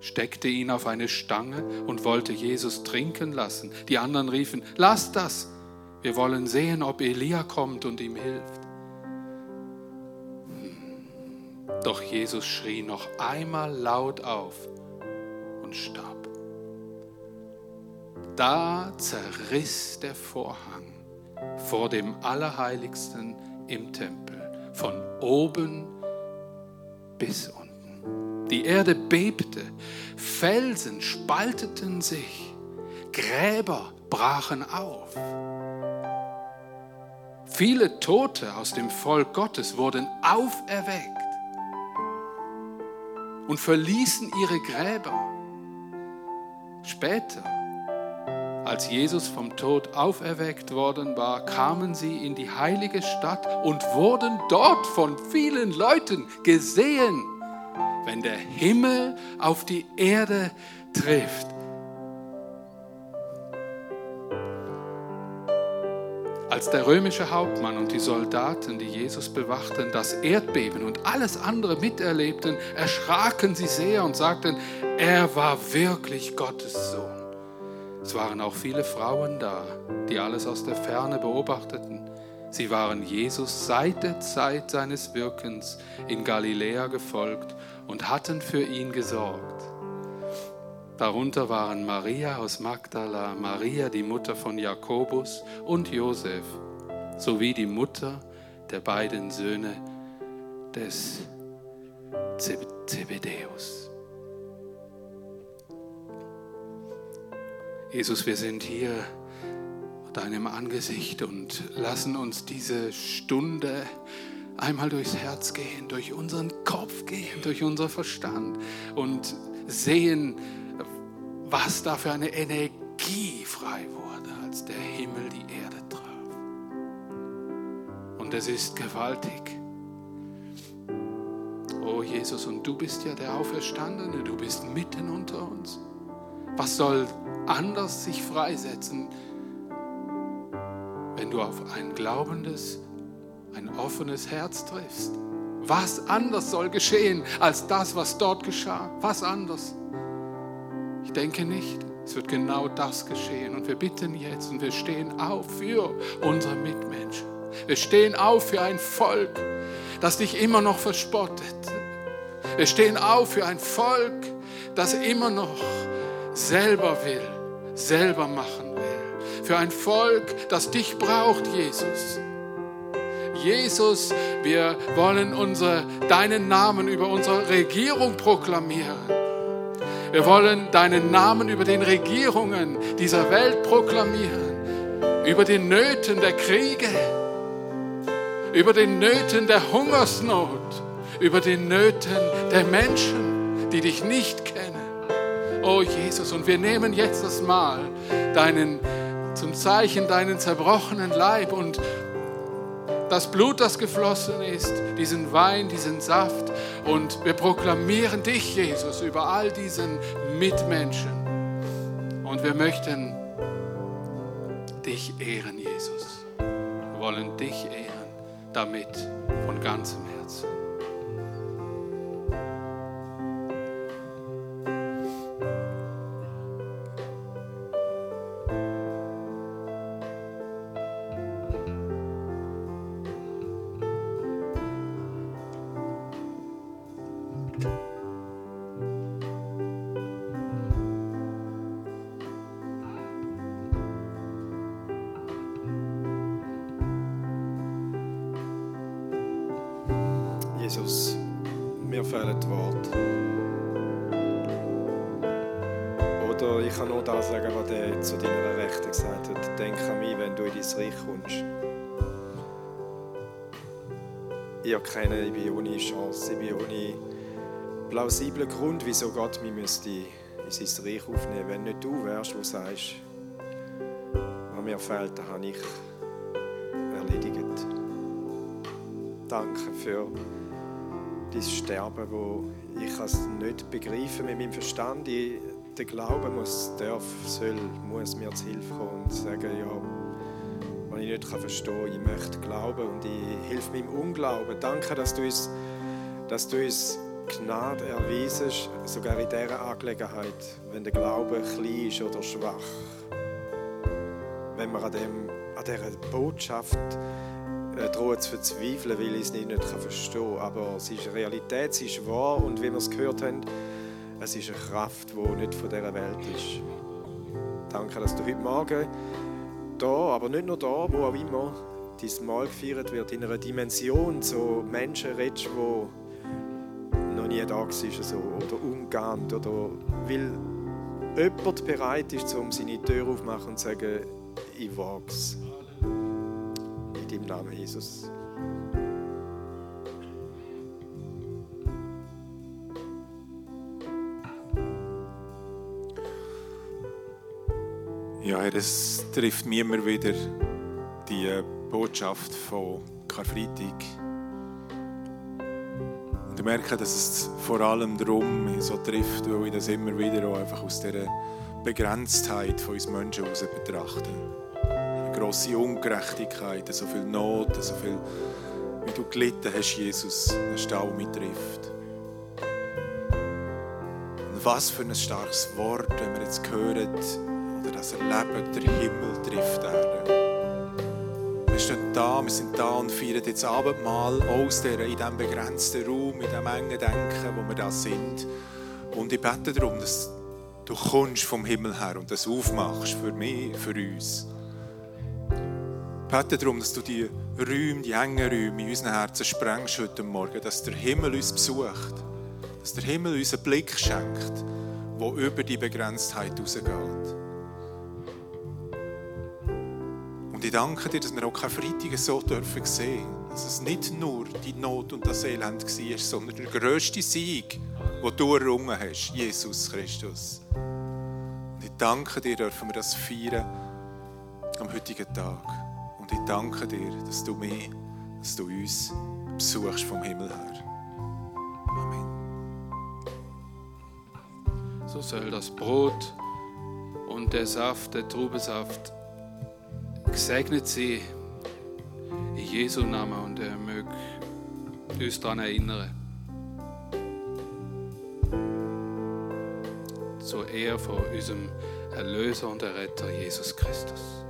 steckte ihn auf eine Stange und wollte Jesus trinken lassen. Die anderen riefen, lass das, wir wollen sehen, ob Elia kommt und ihm hilft. Hm. Doch Jesus schrie noch einmal laut auf und starb. Da zerriss der Vorhang vor dem Allerheiligsten im Tempel, von oben bis unten. Die Erde bebte, Felsen spalteten sich, Gräber brachen auf. Viele Tote aus dem Volk Gottes wurden auferweckt und verließen ihre Gräber. Später als Jesus vom Tod auferweckt worden war, kamen sie in die heilige Stadt und wurden dort von vielen Leuten gesehen. Wenn der Himmel auf die Erde trifft, Als der römische Hauptmann und die Soldaten, die Jesus bewachten, das Erdbeben und alles andere miterlebten, erschraken sie sehr und sagten, er war wirklich Gottes Sohn. Es waren auch viele Frauen da, die alles aus der Ferne beobachteten. Sie waren Jesus seit der Zeit seines Wirkens in Galiläa gefolgt und hatten für ihn gesorgt. Darunter waren Maria aus Magdala, Maria die Mutter von Jakobus und Josef, sowie die Mutter der beiden Söhne des Zebedäus. Jesus, wir sind hier deinem Angesicht und lassen uns diese Stunde einmal durchs Herz gehen, durch unseren Kopf gehen, durch unseren Verstand und sehen, was da für eine Energie frei wurde, als der Himmel die Erde traf. Und es ist gewaltig. Oh Jesus, und du bist ja der Auferstandene, du bist mitten unter uns. Was soll anders sich freisetzen, wenn du auf ein glaubendes, ein offenes Herz triffst? Was anders soll geschehen als das, was dort geschah? Was anders? Ich denke nicht. Es wird genau das geschehen. Und wir bitten jetzt und wir stehen auf für unsere Mitmenschen. Wir stehen auf für ein Volk, das dich immer noch verspottet. Wir stehen auf für ein Volk, das immer noch selber will, selber machen will. Für ein Volk, das dich braucht, Jesus. Jesus, wir wollen unsere, deinen Namen über unsere Regierung proklamieren. Wir wollen deinen Namen über den Regierungen dieser Welt proklamieren, über den Nöten der Kriege, über den Nöten der Hungersnot, über den Nöten der Menschen, die dich nicht kennen. Oh Jesus, und wir nehmen jetzt das Mal deinen, zum Zeichen deinen zerbrochenen Leib und das Blut, das geflossen ist, diesen Wein, diesen Saft. Und wir proklamieren dich, Jesus, über all diesen Mitmenschen. Und wir möchten dich ehren, Jesus. Wir wollen dich ehren damit von ganzem Herzen. Plausiblen Grund, wieso Gott mich müsste in sein Reich aufnehmen. Wenn nicht du wärst, wo sagst, was mir fehlt, das habe ich erledigt. Danke für dieses Sterben, wo ich es nicht begreifen mit meinem Verstand. Ich, der Glaube muss, darf, soll, muss mir zu Hilfe kommen und sagen, ja, was ich nicht verstehen kann, ich möchte glauben und ich helfe meinem Unglauben. Danke, dass du uns, dass du uns Gnade erweisest, sogar in dieser Angelegenheit, wenn der Glaube klein ist oder schwach. Wenn man an, dem, an dieser Botschaft äh, drohen zu verzweifeln, weil ich es nicht, nicht verstehen kann. Aber es ist Realität, es ist wahr und wie wir es gehört haben, es ist eine Kraft, die nicht von dieser Welt ist. Danke, dass du heute Morgen da, aber nicht nur da, wo auch immer dein Mal gefeiert wird, in einer Dimension, so Menschen redest, die noch nie da waren so, oder umgehend, oder weil jemand bereit ist, um seine Tür aufzumachen und zu sagen, ich wage es deinem Namen, Jesus. Ja, Herr, es trifft mir immer wieder die Botschaft von Karfreitag. Merke, dass es vor allem darum so trifft, weil ich das immer wieder auch einfach aus dieser Begrenztheit von uns Menschen heraus betrachte große Ungerechtigkeit, so viel Not, so viel, wie du gelitten hast, Jesus, ein Stau trifft. Und was für ein starkes Wort, wenn wir jetzt hören oder das erleben, der Himmel trifft Erde. Wir stehen da, wir sind da und feiern jetzt Abendmahl aus der, in diesem begrenzten Raum, in diesem engen Denken, wo wir da sind. Und ich bete darum, dass du kommst vom Himmel her und das aufmachst für mich, für uns bete darum, dass du die Räume, die engen Räume in unseren Herzen sprengst heute Morgen, dass der Himmel uns besucht, dass der Himmel uns einen Blick schenkt, der über die Begrenztheit rausgeht. Und ich danke dir, dass wir auch keine Freitag so dürfen sehen, dass es nicht nur die Not und das Elend war, sondern der grösste Sieg, den du errungen hast, Jesus Christus. Und ich danke dir, dürfen wir das feiern am heutigen Tag. Und ich danke dir, dass du mich, dass du uns besuchst vom Himmel her. Amen. So soll das Brot und der Saft, der Trubesaft, gesegnet sein. In Jesu Namen und er möge uns daran erinnern. Zur Ehre von unserem Erlöser und Erretter Jesus Christus.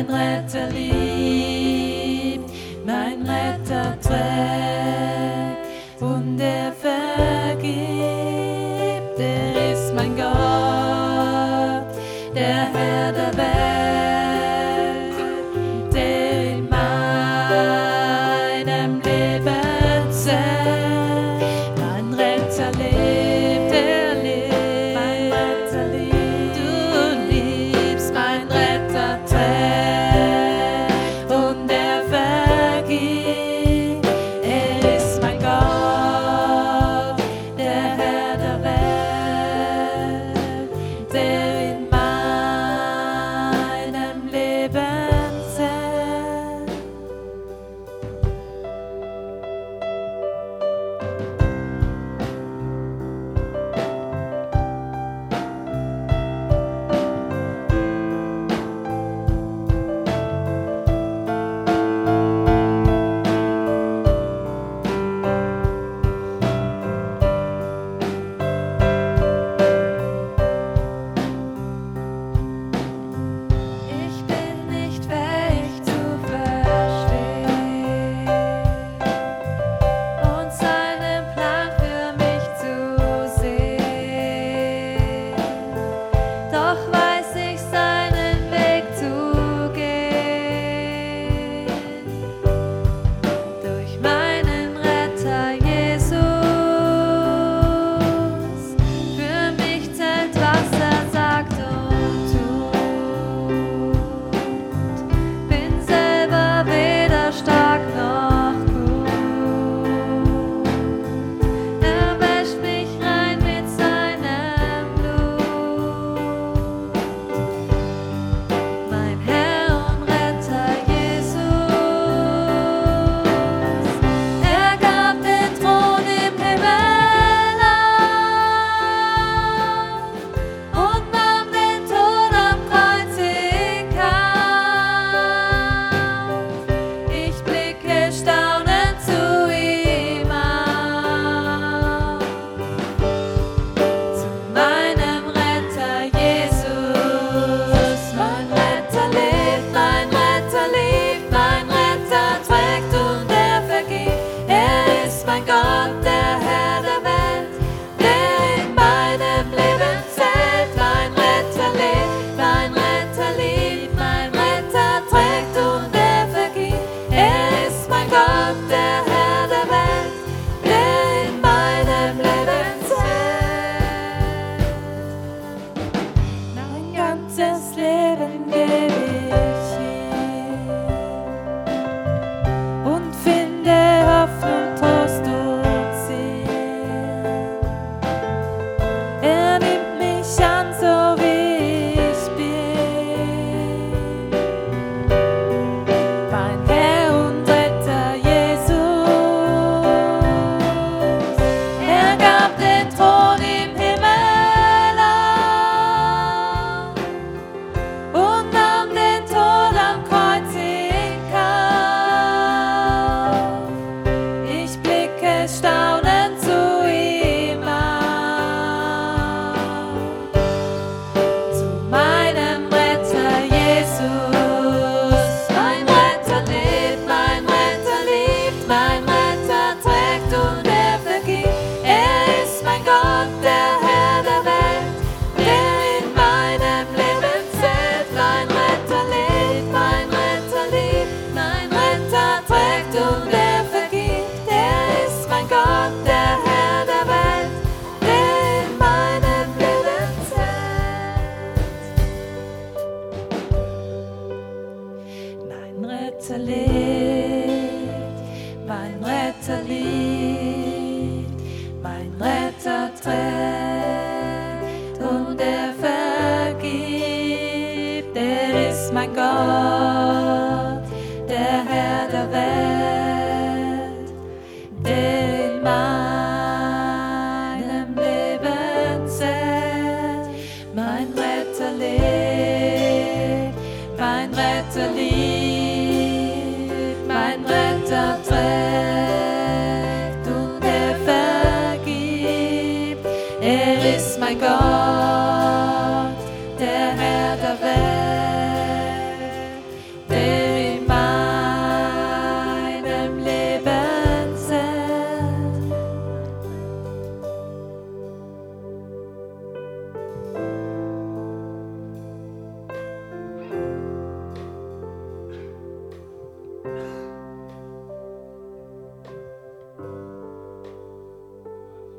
I'd let her leave.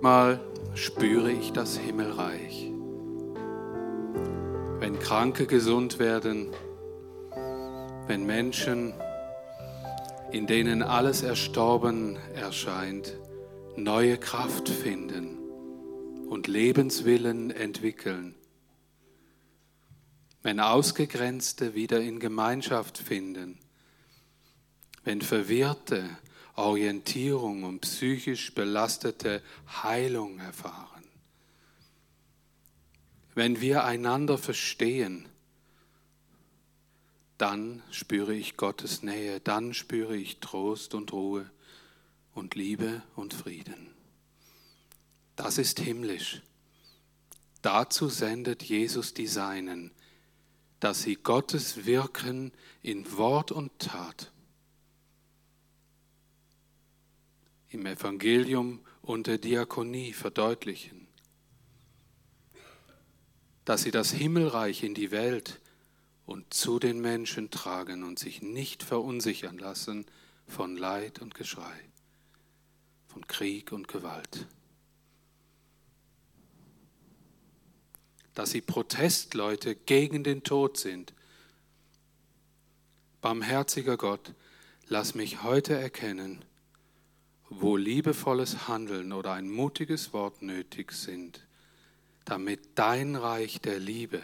Mal spüre ich das Himmelreich. Wenn Kranke gesund werden, wenn Menschen, in denen alles erstorben erscheint, neue Kraft finden und Lebenswillen entwickeln. Wenn Ausgegrenzte wieder in Gemeinschaft finden, wenn Verwirrte Orientierung und psychisch belastete Heilung erfahren. Wenn wir einander verstehen, dann spüre ich Gottes Nähe, dann spüre ich Trost und Ruhe und Liebe und Frieden. Das ist himmlisch. Dazu sendet Jesus die Seinen, dass sie Gottes Wirken in Wort und Tat im Evangelium und der Diakonie verdeutlichen, dass sie das Himmelreich in die Welt und zu den Menschen tragen und sich nicht verunsichern lassen von Leid und Geschrei, von Krieg und Gewalt. Dass sie Protestleute gegen den Tod sind. Barmherziger Gott, lass mich heute erkennen, wo liebevolles Handeln oder ein mutiges Wort nötig sind, damit dein Reich der Liebe,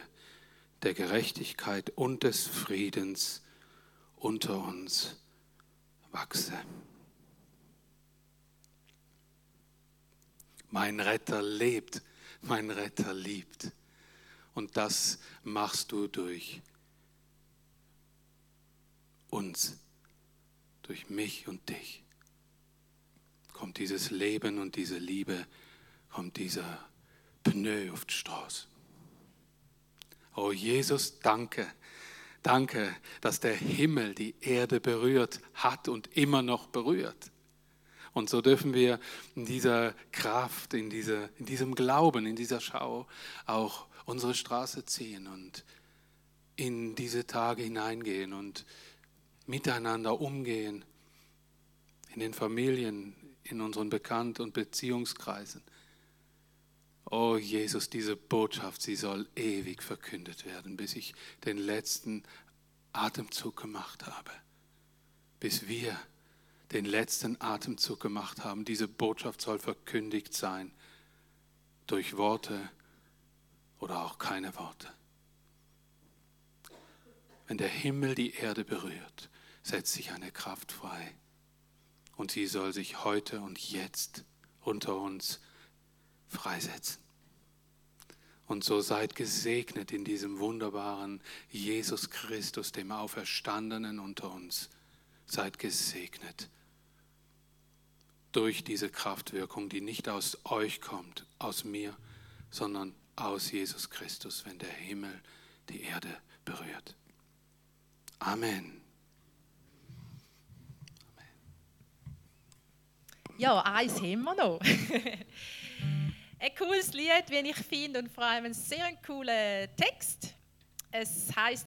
der Gerechtigkeit und des Friedens unter uns wachse. Mein Retter lebt, mein Retter liebt. Und das machst du durch uns, durch mich und dich kommt dieses Leben und diese Liebe, kommt dieser Pneu auf die Straße. Oh Jesus, danke. Danke, dass der Himmel die Erde berührt hat und immer noch berührt. Und so dürfen wir in dieser Kraft, in, dieser, in diesem Glauben, in dieser Schau auch unsere Straße ziehen und in diese Tage hineingehen und miteinander umgehen, in den Familien, in unseren Bekannt- und Beziehungskreisen. Oh Jesus, diese Botschaft, sie soll ewig verkündet werden, bis ich den letzten Atemzug gemacht habe. Bis wir den letzten Atemzug gemacht haben. Diese Botschaft soll verkündigt sein durch Worte oder auch keine Worte. Wenn der Himmel die Erde berührt, setzt sich eine Kraft frei und sie soll sich heute und jetzt unter uns freisetzen. Und so seid gesegnet in diesem wunderbaren Jesus Christus, dem Auferstandenen unter uns. Seid gesegnet durch diese Kraftwirkung, die nicht aus euch kommt, aus mir, sondern aus Jesus Christus, wenn der Himmel die Erde berührt. Amen. Ja, eins haben wir noch. ein cooles Lied, wie ich finde, und vor allem ein sehr cooler Text. Es heißt